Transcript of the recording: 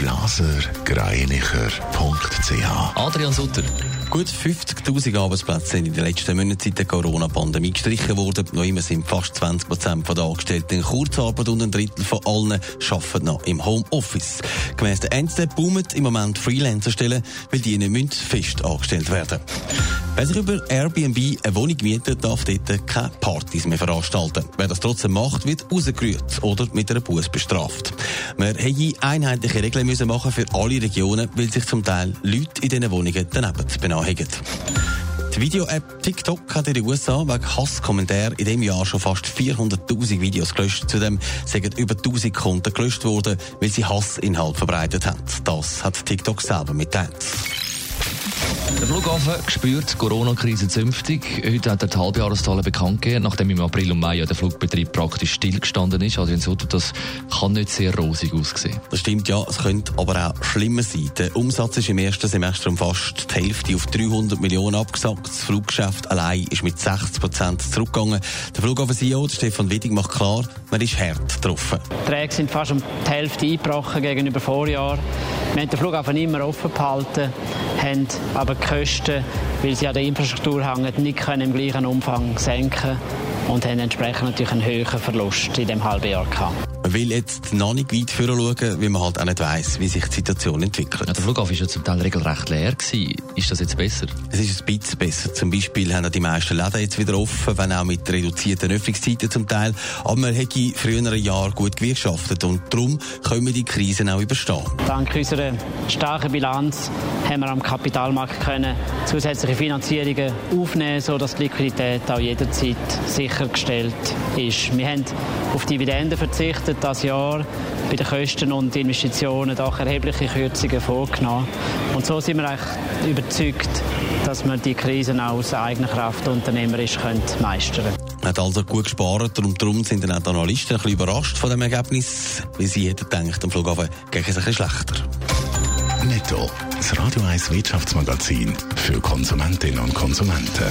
blasergreinicher.ch Adrian Sutter. Gut 50.000 Arbeitsplätze sind in den letzten Monaten seit der Corona-Pandemie gestrichen worden. Noch immer sind fast 20 Prozent der Angestellten in Kurzarbeit und ein Drittel von allen arbeiten noch im Homeoffice. Gemäss der NZD boomen im Moment Freelancer-Stellen, weil die nicht fest angestellt werden Wer sich über Airbnb eine Wohnung mietet, darf dort keine Partys mehr veranstalten. Wer das trotzdem macht, wird rausgerührt oder mit einer Buß bestraft. Man hätte einheitliche Regeln müssen machen für alle Regionen, weil sich zum Teil Leute in diesen Wohnungen daneben benahigen. Die Video-App TikTok hat in den USA wegen Hasskommentaren in diesem Jahr schon fast 400.000 Videos gelöscht. Zudem sind über 1000 Konten gelöscht worden, weil sie Hassinhalt verbreitet haben. Das hat TikTok selber mitteilt. Der Flughafen spürt die Corona-Krise zünftig. Heute hat er die Halbjahreszahlen bekannt gegeben, nachdem im April und Mai ja der Flugbetrieb praktisch stillgestanden ist. Also in Sutter, das kann nicht sehr rosig aussehen. Das stimmt ja, es könnte aber auch schlimmer sein. Der Umsatz ist im ersten Semester um fast die Hälfte auf 300 Millionen abgesagt. Das Fluggeschäft allein ist mit 60 Prozent zurückgegangen. Der Flughafen-CEO Stefan Widing macht klar, man ist hart getroffen. Die Träge sind fast um die Hälfte eingebrochen gegenüber Vorjahr. Wir haben den Flughafen immer offen behalten, haben aber die Kosten, weil sie an der Infrastruktur hängen, nicht können im gleichen Umfang senken und haben entsprechend natürlich einen höheren Verlust in dem halben Jahr gehabt. Man will jetzt noch nicht weit führen schauen, weil man halt auch nicht weiss, wie sich die Situation entwickelt. Ja, der Flughafen war ja zum Teil regelrecht leer. Gewesen. Ist das jetzt besser? Es ist ein bisschen besser. Zum Beispiel haben die meisten Läden jetzt wieder offen, wenn auch mit reduzierten Öffnungszeiten zum Teil. Aber man hat in früheren Jahren gut gewirtschaftet und darum können wir die Krisen auch überstehen. Dank unserer starken Bilanz haben wir am Kapitalmarkt können zusätzliche Finanzierungen aufnehmen, sodass die Liquidität auch jederzeit sichergestellt ist. Wir haben auf Dividenden verzichtet das Jahr bei den Kosten und Investitionen doch erhebliche Kürzungen vorgenommen. Und so sind wir eigentlich überzeugt, dass wir die Krisen auch aus eigener Kraft unternehmerisch können meistern können. Man hat also gut gespart und darum sind dann auch die Analysten ein bisschen überrascht von dem Ergebnis, weil sie hätten gedacht, am Flughafen geht es ein bisschen schlechter. Netto, das Radio 1 Wirtschaftsmagazin für Konsumentinnen und Konsumenten.